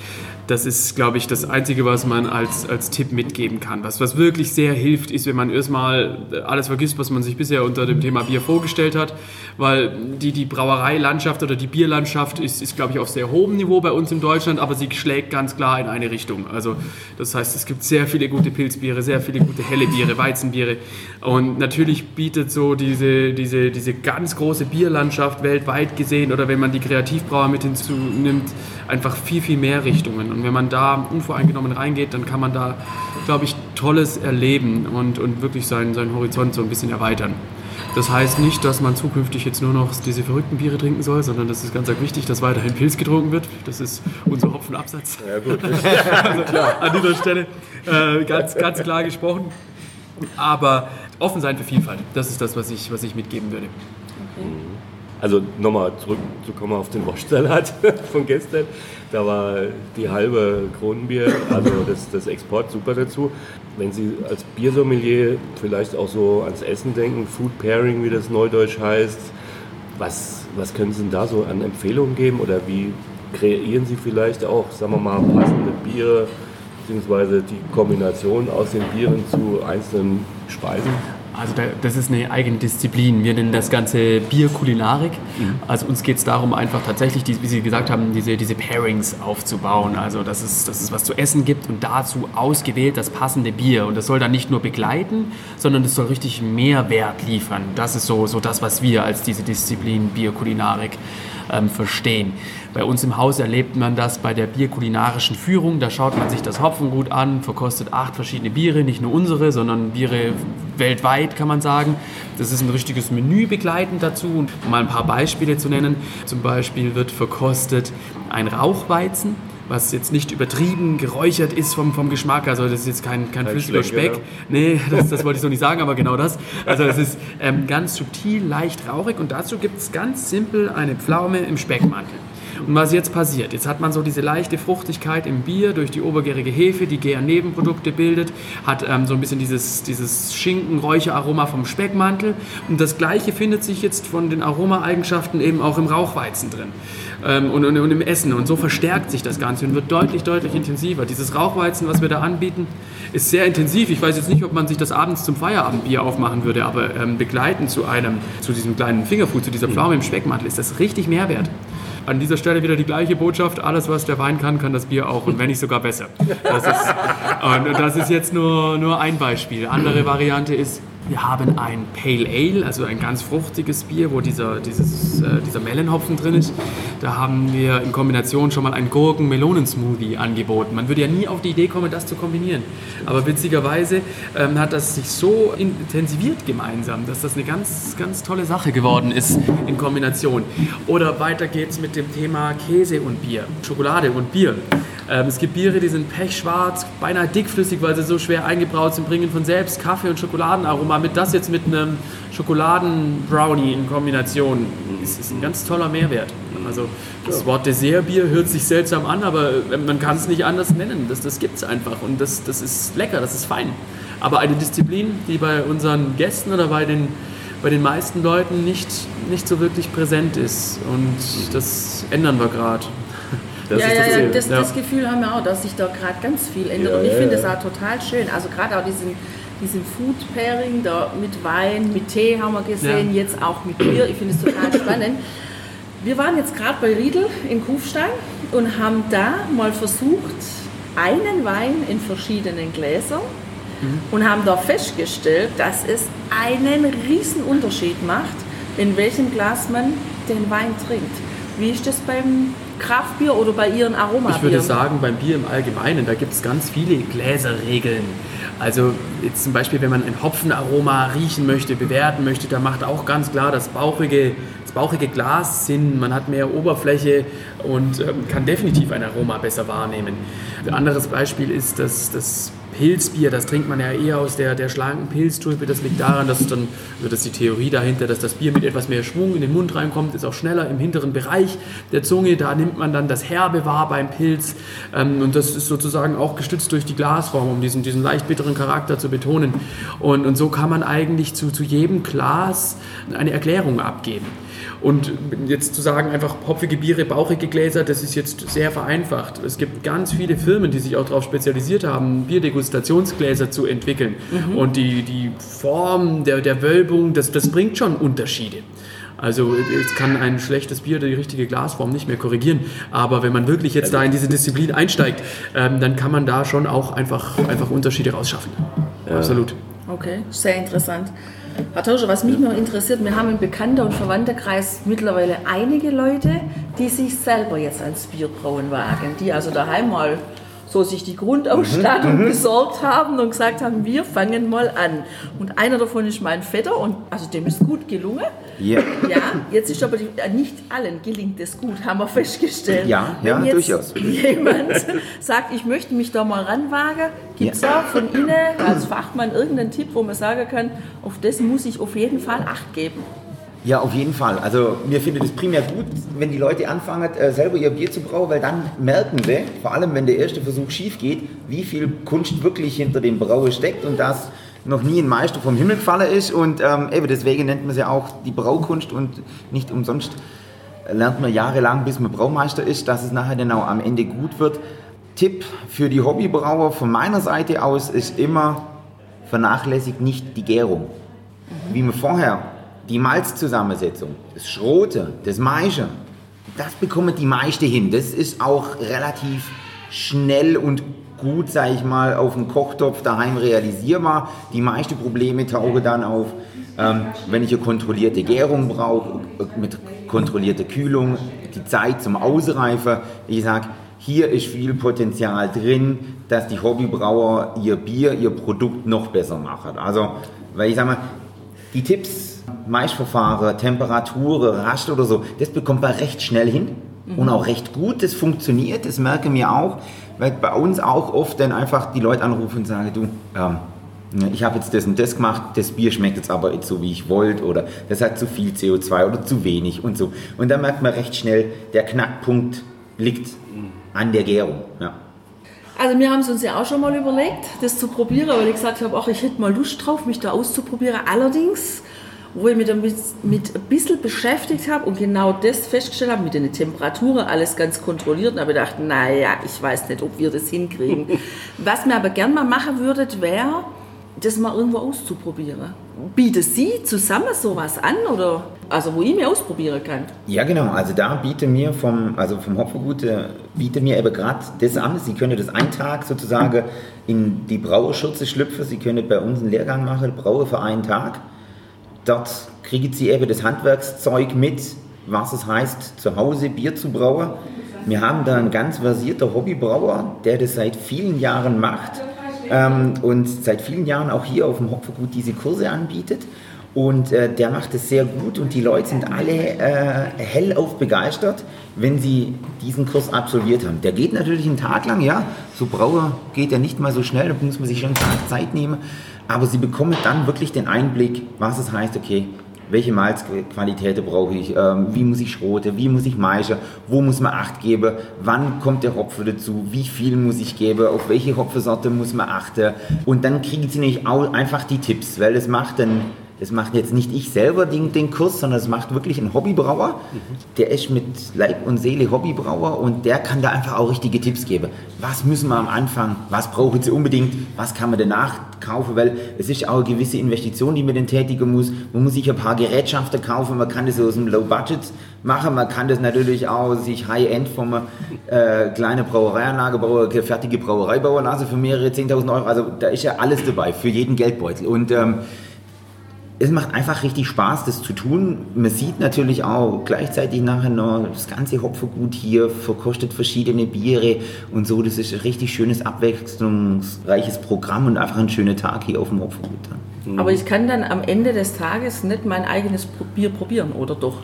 Das ist, glaube ich, das Einzige, was man als, als Tipp mitgeben kann. Was, was wirklich sehr hilft, ist, wenn man erstmal alles vergisst, was man sich bisher unter dem Thema Bier vorgestellt hat. Weil die, die Brauereilandschaft oder die Bierlandschaft ist, ist, glaube ich, auf sehr hohem Niveau bei uns in Deutschland, aber sie schlägt ganz klar in eine Richtung. Also das heißt, es gibt sehr viele gute Pilzbiere, sehr viele gute helle Biere, Weizenbiere. Und natürlich bietet so diese, diese, diese ganz große Bierlandschaft weltweit gesehen oder wenn man die Kreativbrauer mit hinzunimmt, einfach viel, viel mehr Richtungen. Und wenn man da unvoreingenommen reingeht, dann kann man da, glaube ich, Tolles erleben und, und wirklich seinen, seinen Horizont so ein bisschen erweitern. Das heißt nicht, dass man zukünftig jetzt nur noch diese verrückten Biere trinken soll, sondern das ist ganz wichtig, dass weiterhin Pilz getrunken wird. Das ist unser Hopfenabsatz. Ja, gut. [LAUGHS] also, an dieser Stelle äh, ganz, ganz klar gesprochen. Aber offen sein für Vielfalt, das ist das, was ich, was ich mitgeben würde. Okay. Also nochmal zurückzukommen auf den Waschsalat [LAUGHS] von gestern. Da war die halbe Kronenbier, also das, das Export super dazu. Wenn Sie als Biersommelier vielleicht auch so ans Essen denken, Food Pairing, wie das neudeutsch heißt, was, was können Sie denn da so an Empfehlungen geben oder wie kreieren Sie vielleicht auch, sagen wir mal, passende Biere beziehungsweise die Kombination aus den Bieren zu einzelnen Speisen? Also das ist eine eigene Disziplin. Wir nennen das Ganze Bierkulinarik. Mhm. Also uns geht es darum, einfach tatsächlich, die, wie Sie gesagt haben, diese, diese Pairings aufzubauen. Also dass es, dass es was zu essen gibt und dazu ausgewählt das passende Bier. Und das soll dann nicht nur begleiten, sondern es soll richtig Mehrwert liefern. Das ist so, so das, was wir als diese Disziplin Bierkulinarik ähm, verstehen. Bei uns im Haus erlebt man das bei der bierkulinarischen Führung. Da schaut man sich das Hopfengut an, verkostet acht verschiedene Biere, nicht nur unsere, sondern Biere weltweit, kann man sagen. Das ist ein richtiges Menü begleitend dazu. Um mal ein paar Beispiele zu nennen. Zum Beispiel wird verkostet ein Rauchweizen was jetzt nicht übertrieben geräuchert ist vom, vom Geschmack. Also das ist jetzt kein, kein flüssiger Speck. Genau. Nee, [LAUGHS] das, das wollte ich so nicht sagen, aber genau das. Also es ist ähm, ganz subtil, leicht rauchig und dazu gibt es ganz simpel eine Pflaume im Speckmantel. Und was jetzt passiert? Jetzt hat man so diese leichte Fruchtigkeit im Bier durch die obergärige Hefe, die Gärnebenprodukte bildet, hat ähm, so ein bisschen dieses, dieses Schinken-Räucheraroma vom Speckmantel. Und das Gleiche findet sich jetzt von den Aromaeigenschaften eben auch im Rauchweizen drin ähm, und, und, und, im Essen. Und so verstärkt sich das Ganze und wird deutlich, deutlich intensiver. Dieses Rauchweizen, was wir da anbieten, ist sehr intensiv. Ich weiß jetzt nicht, ob man sich das abends zum Feierabendbier aufmachen würde, aber ähm, begleitend zu einem, zu diesem kleinen Fingerfood, zu dieser Pflaume im Speckmantel, ist das richtig Mehrwert. An dieser Stelle wieder die gleiche Botschaft, alles was der Wein kann, kann das Bier auch und wenn nicht sogar besser. Das ist, und das ist jetzt nur, nur ein Beispiel. Andere Variante ist, wir haben ein Pale Ale, also ein ganz fruchtiges Bier, wo dieser, dieses, äh, dieser Melonhopfen drin ist. Da haben wir in Kombination schon mal einen Gurken-Melonen-Smoothie angeboten. Man würde ja nie auf die Idee kommen, das zu kombinieren. Aber witzigerweise ähm, hat das sich so intensiviert gemeinsam, dass das eine ganz, ganz tolle Sache geworden ist in Kombination. Oder weiter geht's mit dem Thema Käse und Bier, Schokolade und Bier. Ähm, es gibt Biere, die sind pechschwarz, beinahe dickflüssig, weil sie so schwer eingebraut sind, bringen von selbst Kaffee- und Schokoladenaroma mit. Das jetzt mit einem Schokoladenbrownie in Kombination ist, ist ein ganz toller Mehrwert. Also das Wort Dessertbier hört sich seltsam an, aber äh, man kann es nicht anders nennen. Das, das gibt es einfach und das, das ist lecker, das ist fein. Aber eine Disziplin, die bei unseren Gästen oder bei den, bei den meisten Leuten nicht, nicht so wirklich präsent ist. Und das ändern wir gerade. Das ja, ja, ja, das, das, Gefühl haben wir auch, dass sich da gerade ganz viel ändert. Ja, und ich ja, finde es auch total schön. Also gerade auch diesen, diesen Food Pairing da mit Wein, mit Tee haben wir gesehen, jetzt auch mit Bier. Ich finde es total [COUGHS] spannend. Wir waren jetzt gerade bei Riedel in Kufstein und haben da mal versucht, einen Wein in verschiedenen Gläsern mhm. und haben da festgestellt, dass es einen riesen Unterschied macht, in welchem Glas man den Wein trinkt. Wie ist das beim Kraftbier oder bei Ihren Aromabieren? Ich würde sagen, beim Bier im Allgemeinen, da gibt es ganz viele Gläserregeln. Also jetzt zum Beispiel, wenn man ein Hopfenaroma riechen möchte, bewerten möchte, da macht auch ganz klar das bauchige, das bauchige Glas Sinn. Man hat mehr Oberfläche und ähm, kann definitiv ein Aroma besser wahrnehmen. Ein anderes Beispiel ist, dass das Pilzbier, das trinkt man ja eher aus der, der schlanken Pilztulpe. Das liegt daran, dass dann, also das ist die Theorie dahinter, dass das Bier mit etwas mehr Schwung in den Mund reinkommt, ist auch schneller im hinteren Bereich der Zunge. Da nimmt man dann das Herbe wahr beim Pilz. Ähm, und das ist sozusagen auch gestützt durch die Glasform, um diesen, diesen leicht bitteren Charakter zu betonen. Und, und so kann man eigentlich zu, zu jedem Glas eine Erklärung abgeben. Und jetzt zu sagen, einfach hopfige Biere, bauchige Gläser, das ist jetzt sehr vereinfacht. Es gibt ganz viele Firmen, die sich auch darauf spezialisiert haben, Bierdegustationsgläser zu entwickeln. Mhm. Und die, die Form der, der Wölbung, das, das bringt schon Unterschiede. Also es kann ein schlechtes Bier die richtige Glasform nicht mehr korrigieren. Aber wenn man wirklich jetzt da in diese Disziplin einsteigt, ähm, dann kann man da schon auch einfach, einfach Unterschiede rausschaffen. Ja. Absolut. Okay, sehr interessant. Herr Tauscher, was mich noch interessiert, wir haben im Bekannter- und Verwandtenkreis mittlerweile einige Leute, die sich selber jetzt ans Bierbrauen wagen, die also daheim mal so sich die Grundausstattung mhm, mhm. besorgt haben und gesagt haben, wir fangen mal an. Und einer davon ist mein Vetter und also dem ist gut gelungen. Yeah. Ja, jetzt ist aber äh, nicht allen gelingt es gut, haben wir festgestellt. Ja, Wenn ja, durchaus. jemand sagt, ich möchte mich da mal ranwagen, gibt es ja. da von Ihnen als Fachmann irgendeinen Tipp, wo man sagen kann, auf das muss ich auf jeden Fall Acht geben? Ja, auf jeden Fall. Also mir findet es primär gut, wenn die Leute anfangen, äh, selber ihr Bier zu brauen, weil dann merken sie, vor allem wenn der erste Versuch schief geht, wie viel Kunst wirklich hinter dem Braue steckt und dass noch nie ein Meister vom Himmel gefallen ist. Und ähm, eben deswegen nennt man sie auch die Braukunst und nicht umsonst lernt man jahrelang, bis man Braumeister ist, dass es nachher dann auch am Ende gut wird. Tipp für die Hobbybrauer von meiner Seite aus ist immer, vernachlässigt nicht die Gärung. Wie man vorher die Malzzusammensetzung, das Schrote, das Maische, das bekommen die meiste hin. Das ist auch relativ schnell und gut, sage ich mal, auf dem Kochtopf daheim realisierbar. Die meisten Probleme tauchen dann auf, ähm, wenn ich eine kontrollierte Gärung brauche, mit kontrollierter Kühlung, die Zeit zum Ausreifen. Ich sage, hier ist viel Potenzial drin, dass die Hobbybrauer ihr Bier, ihr Produkt noch besser machen. Also, weil ich sage mal, die Tipps Maischverfahren, Temperatur, Rast oder so, das bekommt man recht schnell hin mhm. und auch recht gut. Das funktioniert, das merken wir auch, weil bei uns auch oft dann einfach die Leute anrufen und sagen, du, ähm, ich habe jetzt das und das gemacht, das Bier schmeckt jetzt aber nicht so, wie ich wollte oder das hat zu viel CO2 oder zu wenig und so. Und dann merkt man recht schnell, der Knackpunkt liegt an der Gärung. Ja. Also wir haben es uns ja auch schon mal überlegt, das zu probieren, weil ich gesagt habe, ach, ich hätte mal Lust drauf, mich da auszuprobieren. Allerdings wo ich mich damit mit ein bisschen beschäftigt habe und genau das festgestellt habe, mit den Temperaturen, alles ganz kontrolliert und habe gedacht, naja, ich weiß nicht, ob wir das hinkriegen. [LAUGHS] Was mir aber gerne mal machen würdet, wäre, das mal irgendwo auszuprobieren. Bietet Sie zusammen sowas an oder also wo ich mir ausprobieren kann? Ja genau, also da biete mir vom also vom Hopfergut äh, biete mir aber gerade das an. Sie können das einen Tag sozusagen in die Brauerschürze schlüpfen. Sie können bei uns einen Lehrgang machen, Braue für einen Tag. Dort kriegen sie eben das Handwerkszeug mit, was es heißt, zu Hause Bier zu brauen. Wir haben da einen ganz versierter Hobbybrauer, der das seit vielen Jahren macht ähm, und seit vielen Jahren auch hier auf dem Hopfergut diese Kurse anbietet. Und äh, der macht es sehr gut und die Leute sind alle äh, hellauf begeistert, wenn sie diesen Kurs absolviert haben. Der geht natürlich einen Tag lang, ja. So Brauer geht ja nicht mal so schnell, da muss man sich schon einen Tag Zeit nehmen. Aber sie bekommen dann wirklich den Einblick, was es heißt, okay, welche Malzqualität brauche ich, ähm, wie muss ich schrote, wie muss ich maische, wo muss man Acht geben, wann kommt der Hopfen dazu, wie viel muss ich geben, auf welche Hopfensorte muss man achten. Und dann kriegen sie nämlich auch einfach die Tipps, weil das macht dann das macht jetzt nicht ich selber den, den Kurs, sondern das macht wirklich ein Hobbybrauer. Mhm. Der ist mit Leib und Seele Hobbybrauer und der kann da einfach auch richtige Tipps geben. Was müssen wir am Anfang, was brauchen sie unbedingt, was kann man danach kaufen, weil es ist auch eine gewisse Investition, die man dann tätigen muss. Man muss sich ein paar Gerätschaften kaufen, man kann das aus dem Low Budget machen, man kann das natürlich auch sich High-End einer äh, kleinen Brauereianlage, bauen, fertige Brauerei bauen lassen für mehrere 10.000 Euro. Also da ist ja alles dabei, für jeden Geldbeutel. Und ähm, es macht einfach richtig Spaß, das zu tun. Man sieht natürlich auch gleichzeitig nachher noch das ganze Hopfergut hier, verkostet verschiedene Biere und so. Das ist ein richtig schönes, abwechslungsreiches Programm und einfach ein schöner Tag hier auf dem Hopfergut. Aber ich kann dann am Ende des Tages nicht mein eigenes Bier probieren, oder doch?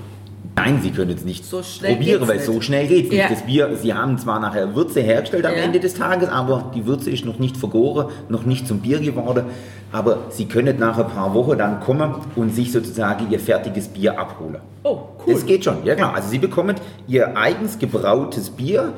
Nein, Sie können es nicht so probieren, weil nicht. so schnell geht es nicht. Ja. Das Bier, Sie haben zwar nachher Würze hergestellt am ja. Ende des Tages, aber die Würze ist noch nicht vergoren, noch nicht zum Bier geworden. Aber Sie können nach ein paar Wochen dann kommen und sich sozusagen Ihr fertiges Bier abholen. Oh, cool. Das geht schon, ja klar. Also Sie bekommen Ihr eigens gebrautes Bier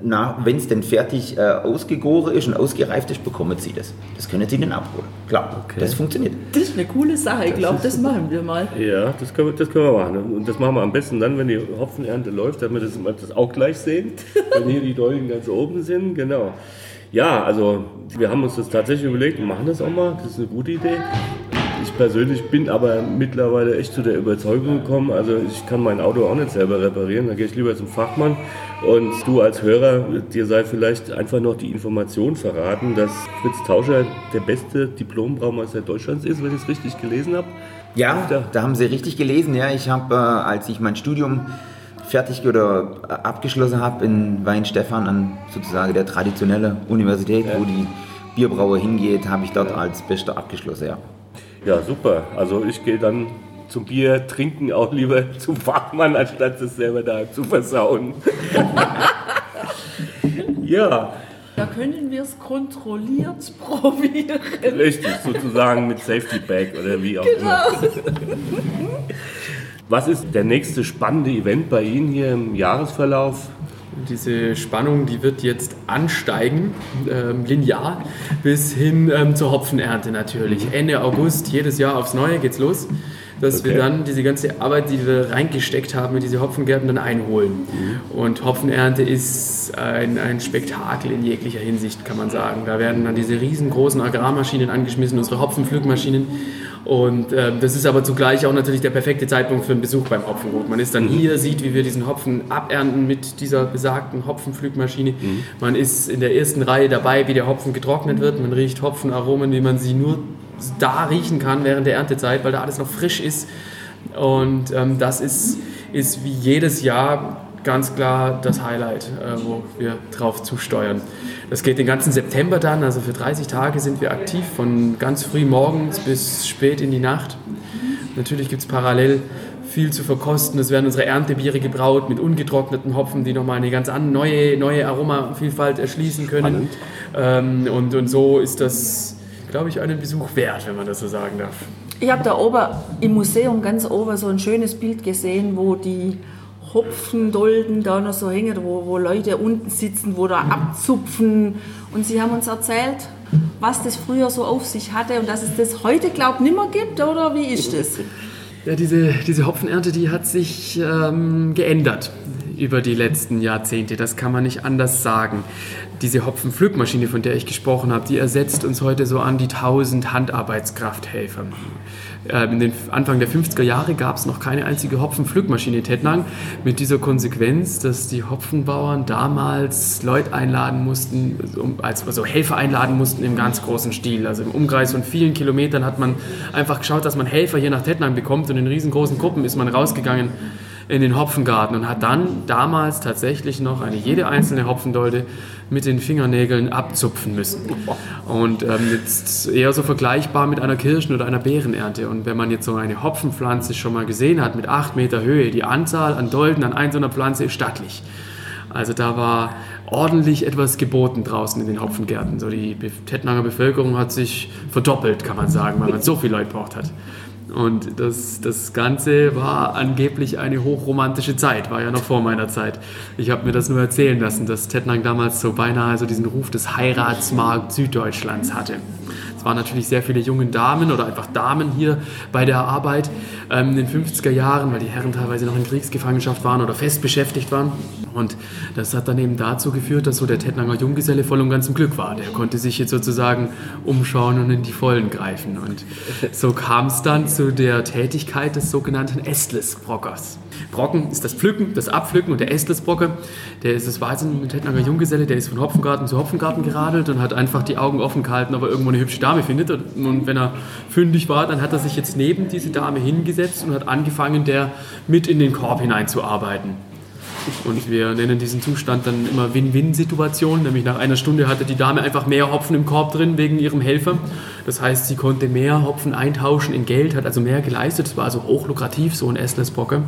wenn es denn fertig äh, ausgegoren ist und ausgereift ist, bekommen sie das. Das können sie dann abholen. Klar, Okay. das funktioniert. Das ist eine coole Sache. Ich glaube, das machen wir mal. Ja, das können, wir, das können wir machen. Und das machen wir am besten dann, wenn die Hopfenernte läuft, damit wir das, das auch gleich sehen. [LAUGHS] wenn hier die Dolden ganz oben sind, genau. Ja, also wir haben uns das tatsächlich überlegt und machen das auch mal. Das ist eine gute Idee. Ich persönlich bin aber mittlerweile echt zu der Überzeugung gekommen, also ich kann mein Auto auch nicht selber reparieren, da gehe ich lieber zum Fachmann. Und du als Hörer, dir sei vielleicht einfach noch die Information verraten, dass Fritz Tauscher der beste Diplom-Braumeister Deutschlands ist, wenn ich es richtig gelesen habe. Ja, Da- haben Sie richtig gelesen. Ja, ich habe, äh, als ich mein Studium fertig oder äh, abgeschlossen habe in Weinstefan an sozusagen der traditionelle Universität, wo die Bierbrauer hingeht, habe ich dort als Bester abgeschlossen. Ja. Ja, super. Also ich gehe dann zum Bier trinken auch lieber [LAUGHS] zum Fachmann, anstatt es selber da zu versauen. [LAUGHS] ja, Da können wir es kontrolliert [LAUGHS] probieren. richtig, sozusagen mit Safety Bag oder wie auch immer. Was ist der nächste spannende Event bei Ihnen hier im Jahresverlauf? Diese Spannung, die wird jetzt ansteigen, ähm, linear, bis hin ähm, zur Hopfenernte natürlich. Ende August, jedes Jahr aufs Neue geht's los, dass Okay. wir dann diese ganze Arbeit, die wir reingesteckt haben, in diese Hopfengärten dann einholen. Und Hopfenernte ist ein, ein Spektakel in jeglicher Hinsicht, kann man sagen. Da werden dann diese riesengroßen Agrarmaschinen angeschmissen, unsere Hopfenpflückmaschinen. Und ähm, das ist aber zugleich auch natürlich der perfekte Zeitpunkt für einen Besuch beim Hopfengut. Man ist dann hier, sieht, wie wir diesen Hopfen abernten mit dieser besagten Hopfenpflückmaschine. Man ist in der ersten Reihe dabei, wie der Hopfen getrocknet wird. Man riecht Hopfenaromen, wie man sie nur da riechen kann während der Erntezeit, weil da alles noch frisch ist. Und ähm, das ist, ist wie jedes Jahr ganz klar das Highlight, äh, wo wir drauf zusteuern. Das geht den ganzen September dann, also für 30 Tage sind wir aktiv, von ganz früh morgens bis spät in die Nacht. Natürlich gibt es parallel viel zu verkosten. Es werden unsere Erntebiere gebraut mit ungetrockneten Hopfen, die nochmal eine ganz an, neue, neue Aromavielfalt erschließen können. Ähm, und, und so ist das, glaube ich, einen Besuch wert, wenn man das so sagen darf. Ich habe da oben im Museum ganz oben so ein schönes Bild gesehen, wo die Hopfendolden da noch so hängen, wo, wo Leute unten sitzen, wo da abzupfen. Und sie haben uns erzählt, was das früher so auf sich hatte und dass es das heute, glaube ich, nicht mehr gibt, oder wie ist das? Ja, diese, diese Hopfenernte, die hat sich ähm, geändert über die letzten Jahrzehnte. Das kann man nicht anders sagen. Diese Hopfenpflückmaschine, von der ich gesprochen habe, die ersetzt uns heute so an die 1000 Handarbeitskrafthelfer. Ähm, in den Anfang der 50er Jahre gab es noch keine einzige Hopfenpflückmaschine in Tettnang mit dieser Konsequenz, dass die Hopfenbauern damals Leute einladen mussten, als also Helfer einladen mussten im ganz großen Stil. Also im Umkreis von vielen Kilometern hat man einfach geschaut, dass man Helfer hier nach Tettnang bekommt und in riesengroßen Gruppen ist man rausgegangen in den Hopfengarten und hat dann damals tatsächlich noch eine jede einzelne Hopfendolde mit den Fingernägeln abzupfen müssen. Und ähm, jetzt eher so vergleichbar mit einer Kirschen- oder einer Beerenernte. Und wenn man jetzt so eine Hopfenpflanze schon mal gesehen hat mit 8 Meter Höhe, die Anzahl an Dolden an einer Pflanze ist stattlich. Also da war ordentlich etwas geboten draußen in den Hopfengärten. So die Tettnanger Bevölkerung hat sich verdoppelt, kann man sagen, weil man so viele Leute braucht hat. Und das, das Ganze war angeblich eine hochromantische Zeit, war ja noch vor meiner Zeit. Ich habe mir das nur erzählen lassen, dass Tettnang damals so beinahe so diesen Ruf des Heiratsmarkt Süddeutschlands hatte. Es waren natürlich sehr viele junge Damen oder einfach Damen hier bei der Arbeit ähm, in den 50er Jahren, weil die Herren teilweise noch in Kriegsgefangenschaft waren oder fest beschäftigt waren. Und das hat dann eben dazu geführt, dass so der Tettnanger Junggeselle voll und ganz im Glück war. Der konnte sich jetzt sozusagen umschauen und in die Vollen greifen. Und so kam es dann zu der Tätigkeit des sogenannten Estlesbrockers. Brocken ist das Pflücken, das Abpflücken und der Estlesbrocker, der ist, das jetzt ein Tettnanger Junggeselle, der ist von Hopfengarten zu Hopfengarten geradelt und hat einfach die Augen offen gehalten, ob er irgendwo eine hübsche findet. Und, wenn er fündig war, dann hat er sich jetzt neben diese Dame hingesetzt und hat angefangen, der mit in den Korb hineinzuarbeiten. Und wir nennen diesen Zustand dann immer Win-Win-Situation, nämlich nach einer Stunde hatte die Dame einfach mehr Hopfen im Korb drin wegen ihrem Helfer. Das heißt, sie konnte mehr Hopfen eintauschen in Geld, hat also mehr geleistet. Es war also hochlukrativ, so ein Esslesbrocker.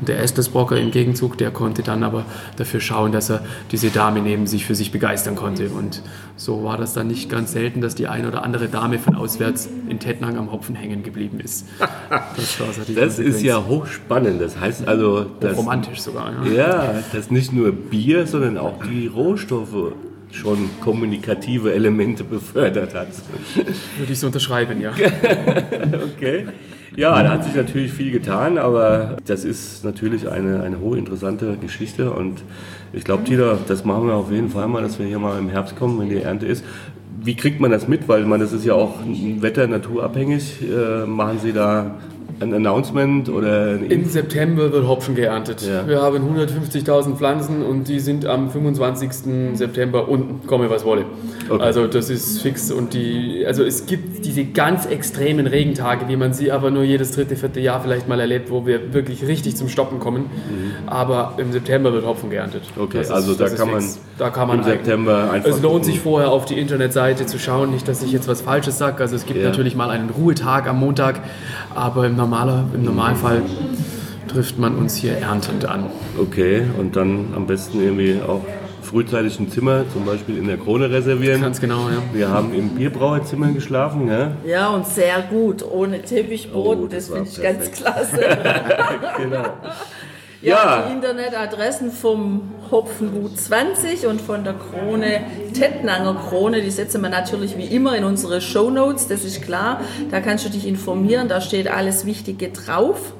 Und der Estes-Brocker im Gegenzug, der konnte dann aber dafür schauen, dass er diese Dame neben sich für sich begeistern konnte. Und so war das dann nicht ganz selten, dass die eine oder andere Dame von auswärts in Tettnang am Hopfen hängen geblieben ist. Das, war so die das ist ja hochspannend. Das heißt also, dass, romantisch sogar. Ja. ja, dass nicht nur Bier, sondern auch die Rohstoffe schon kommunikative Elemente befördert hat. Würde ich so unterschreiben, ja. [LAUGHS] okay. Ja, da hat sich natürlich viel getan, aber das ist natürlich eine, eine hochinteressante Geschichte und ich glaube, Tida, das machen wir auf jeden Fall mal, dass wir hier mal im Herbst kommen, wenn die Ernte ist. Wie kriegt man das mit? Weil man, das ist ja auch wetter-, naturabhängig. Äh, machen Sie da ein Announcement oder Im September wird Hopfen geerntet. Ja. Wir haben 150.000 Pflanzen und die sind am 25. September unten, komme was wolle. Okay. Also das ist fix und die, also es gibt diese ganz extremen Regentage, wie man sie aber nur jedes dritte, vierte Jahr vielleicht mal erlebt, wo wir wirklich richtig zum Stoppen kommen. Mhm. Aber im September wird Hopfen geerntet. Okay, ist, also da kann, man, da kann man im September einfach. Es lohnt sich vorher auf die Internetseite zu schauen, nicht, dass ich jetzt was Falsches sage. Also es gibt ja. natürlich mal einen Ruhetag am Montag, aber im normaler, im Normalfall trifft man uns hier erntend an. Okay, und dann am besten irgendwie auch frühzeitig ein Zimmer, zum Beispiel in der Krone reservieren. Ganz genau, ja. Wir haben im Bierbrauerzimmer geschlafen, ja. Ja, und sehr gut, ohne Teppichboden, oh, das, das finde ich ganz klasse. [LAUGHS] genau. Ja, ja, die Internetadressen vom Hopfengut 20 und von der Krone Tettnanger Krone, die setzen wir natürlich wie immer in unsere Show Notes, das ist klar. Da kannst du dich informieren, da steht alles Wichtige drauf.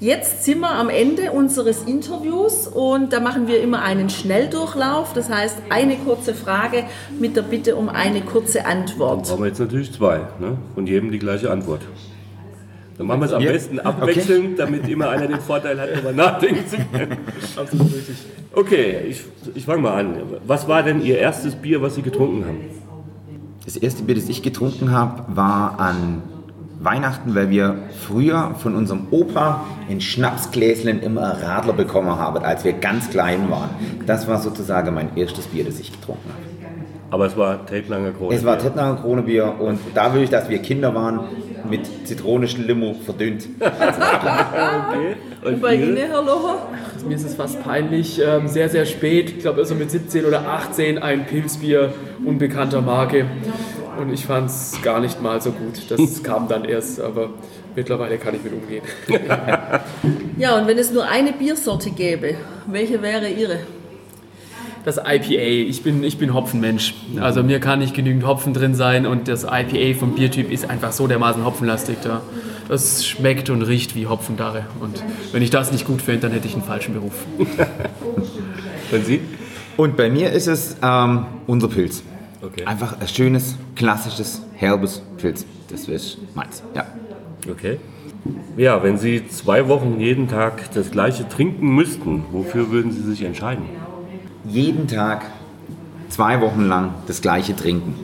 Jetzt sind wir am Ende unseres Interviews und da machen wir immer einen Schnelldurchlauf. Das heißt, eine kurze Frage mit der Bitte um eine kurze Antwort. Dann brauchen wir jetzt natürlich zwei. Ne? Von jedem die gleiche Antwort. Dann machen wir es am besten [LAUGHS] abwechselnd, okay. damit immer einer den Vorteil hat, darüber nachdenken zu können. [LAUGHS] Absolut richtig. Okay, ich, ich fange mal an. Was war denn Ihr erstes Bier, was Sie getrunken haben? Das erste Bier, das ich getrunken habe, war an Weihnachten, weil wir früher von unserem Opa in Schnapsgläschen immer Radler bekommen haben, als wir ganz klein waren. Das war sozusagen mein erstes Bier, das ich getrunken habe. Aber es war Tettlanger Kronebier. Es war Tettlanger Kronebier und dadurch, dass wir Kinder waren, mit zitronischem Limo verdünnt. [LAUGHS] okay. Und, und bei Ihnen, Herr Locher? Mir ist es fast peinlich. Ähm, sehr, sehr spät, ich glaube, also mit 17 oder 18 ein Pilzbier unbekannter Marke. Und ich fand es gar nicht mal so gut. Das [LAUGHS] kam dann erst, aber mittlerweile kann ich mit umgehen. [LAUGHS] ja, und wenn es nur eine Biersorte gäbe, welche wäre Ihre? Das IPA. Ich bin, ich bin Hopfenmensch. Also mir kann nicht genügend Hopfen drin sein und das IPA vom Biertyp ist einfach so dermaßen hopfenlastig. Da. Das schmeckt und riecht wie Hopfendarre. Und wenn ich das nicht gut finde, dann hätte ich einen falschen Beruf. [LAUGHS] und Sie? Und bei mir ist es ähm, unser Pilz. Okay. Einfach ein schönes, klassisches, herbes Pilz. Das ist meins, ja. Okay. Ja, wenn Sie zwei Wochen jeden Tag das gleiche trinken müssten, wofür würden Sie sich entscheiden? Jeden Tag zwei Wochen lang das gleiche trinken.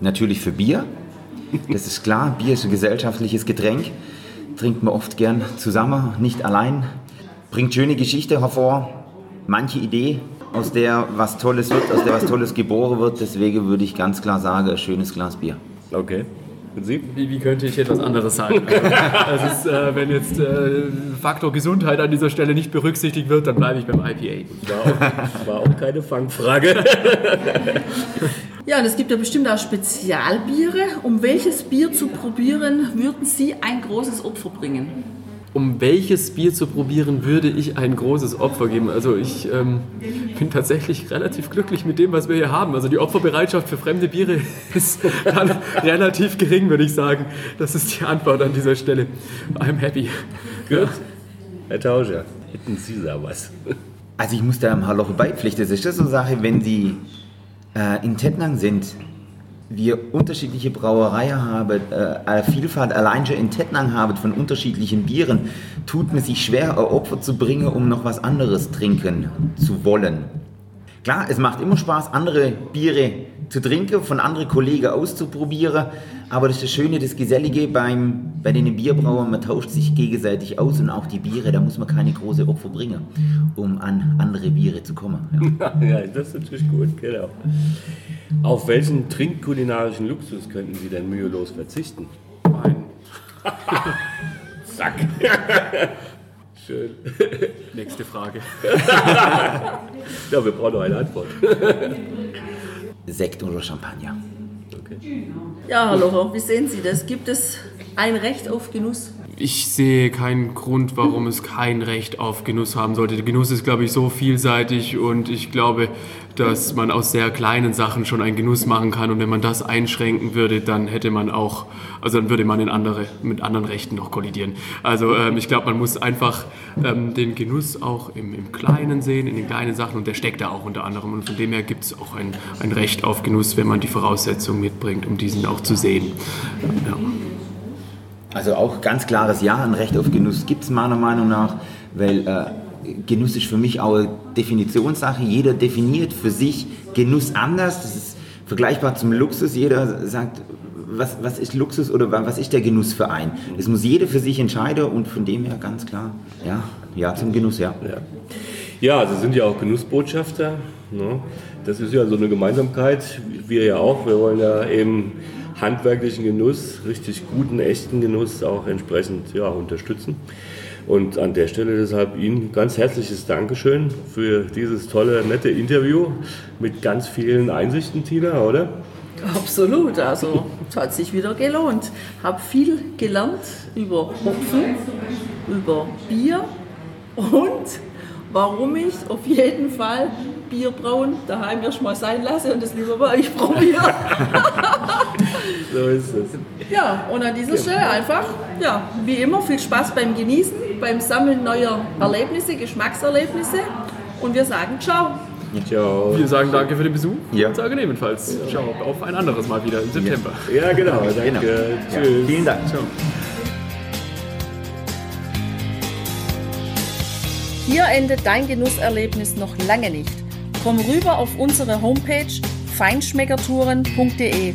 Natürlich für Bier, das ist klar, Bier ist ein gesellschaftliches Getränk, trinkt man oft gern zusammen, nicht allein, bringt schöne Geschichte hervor, manche Idee, aus der was Tolles wird, aus der was Tolles geboren wird, deswegen würde ich ganz klar sagen, ein schönes Glas Bier. Okay. Wie, wie, könnte ich etwas anderes sagen? [LAUGHS] das ist, äh, wenn jetzt äh, Faktor Gesundheit an dieser Stelle nicht berücksichtigt wird, dann bleibe ich beim IPA. War auch, war auch keine Fangfrage. ja, und es gibt ja bestimmt auch Spezialbiere. Um welches Bier zu probieren, würden Sie ein großes Opfer bringen? Um welches Bier zu probieren, würde ich ein großes Opfer geben. Also ich ähm, bin tatsächlich relativ glücklich mit dem, was wir hier haben. Also die Opferbereitschaft für fremde Biere [LAUGHS] ist relativ gering, würde ich sagen. Das ist die Antwort an dieser Stelle. I'm happy. Gut. Herr Tauscher, hätten Sie da was? Also ich muss da im Halloche beipflichten. Das ist das so eine Sache, wenn Sie äh, in Tettnang sind, wir unterschiedliche Brauereien haben, äh, Vielfalt allein schon in Tettnang haben von unterschiedlichen Bieren, tut man sich schwer, ein Opfer zu bringen, um noch was anderes trinken zu wollen. Klar, es macht immer Spaß, andere Biere zu trinken, von anderen Kollegen auszuprobieren, aber das ist das Schöne, das Gesellige beim, bei den Bierbrauern, man tauscht sich gegenseitig aus und auch die Biere, da muss man keine große Opfer bringen, um an andere Biere zu kommen. Ja, [LAUGHS] ja das ist natürlich gut, genau. Auf welchen trinkkulinarischen Luxus könnten Sie denn mühelos verzichten? Wein. [LAUGHS] Zack. [LAUGHS] Schön. Nächste Frage. Ja, wir brauchen noch eine Antwort. Sekt oder Champagner? Ja, Herr Locher, wie sehen Sie das? Gibt es ein Recht auf Genuss? Ich sehe keinen Grund, warum es kein Recht auf Genuss haben sollte. Der Genuss ist, glaube ich, so vielseitig und ich glaube, dass man aus sehr kleinen Sachen schon einen Genuss machen kann. Und wenn man das einschränken würde, dann hätte man auch, also dann würde man in andere, mit anderen Rechten noch kollidieren. Also ähm, ich glaube, man muss einfach ähm, den Genuss auch im, im Kleinen sehen, in den kleinen Sachen und der steckt da auch unter anderem. Und von dem her gibt es auch ein, ein Recht auf Genuss, wenn man die Voraussetzungen mitbringt, um diesen auch zu sehen. Ja. Also auch ganz klares Ja, ein Recht auf Genuss gibt es meiner Meinung nach, weil äh, Genuss ist für mich auch eine Definitionssache. Jeder definiert für sich Genuss anders. Das ist vergleichbar zum Luxus. Jeder sagt, was, was ist Luxus oder wa- was ist der Genuss für einen? Das muss jeder für sich entscheiden und von dem her ganz klar, ja, ja zum Genuss, ja. Ja, Sie sind ja auch Genussbotschafter. Ne? Das ist ja so eine Gemeinsamkeit. Wir ja auch. Wir wollen ja eben handwerklichen Genuss, richtig guten, echten Genuss auch entsprechend ja, unterstützen. Und an der Stelle deshalb Ihnen ganz herzliches Dankeschön für dieses tolle, nette Interview mit ganz vielen Einsichten, Tina, oder? Absolut, also es hat sich wieder gelohnt. Habe viel gelernt über Hopfen, über Bier und warum ich auf jeden Fall Bier brauen daheim erst mal sein lasse und das lieber bei euch probiere. [LAUGHS] So ist es. Ja, und an dieser Stelle einfach, ja, wie immer, viel Spaß beim Genießen, beim Sammeln neuer Erlebnisse, Geschmackserlebnisse und wir sagen Ciao. Ciao. Wir sagen danke für den Besuch Ja. und sagen ebenfalls Ciao auf ein anderes Mal wieder im September. Ja, genau. Danke. Genau. Ja, Tschüss. vielen Dank. Hier endet dein Genusserlebnis noch lange nicht. Komm rüber auf unsere Homepage feinschmeckertouren.de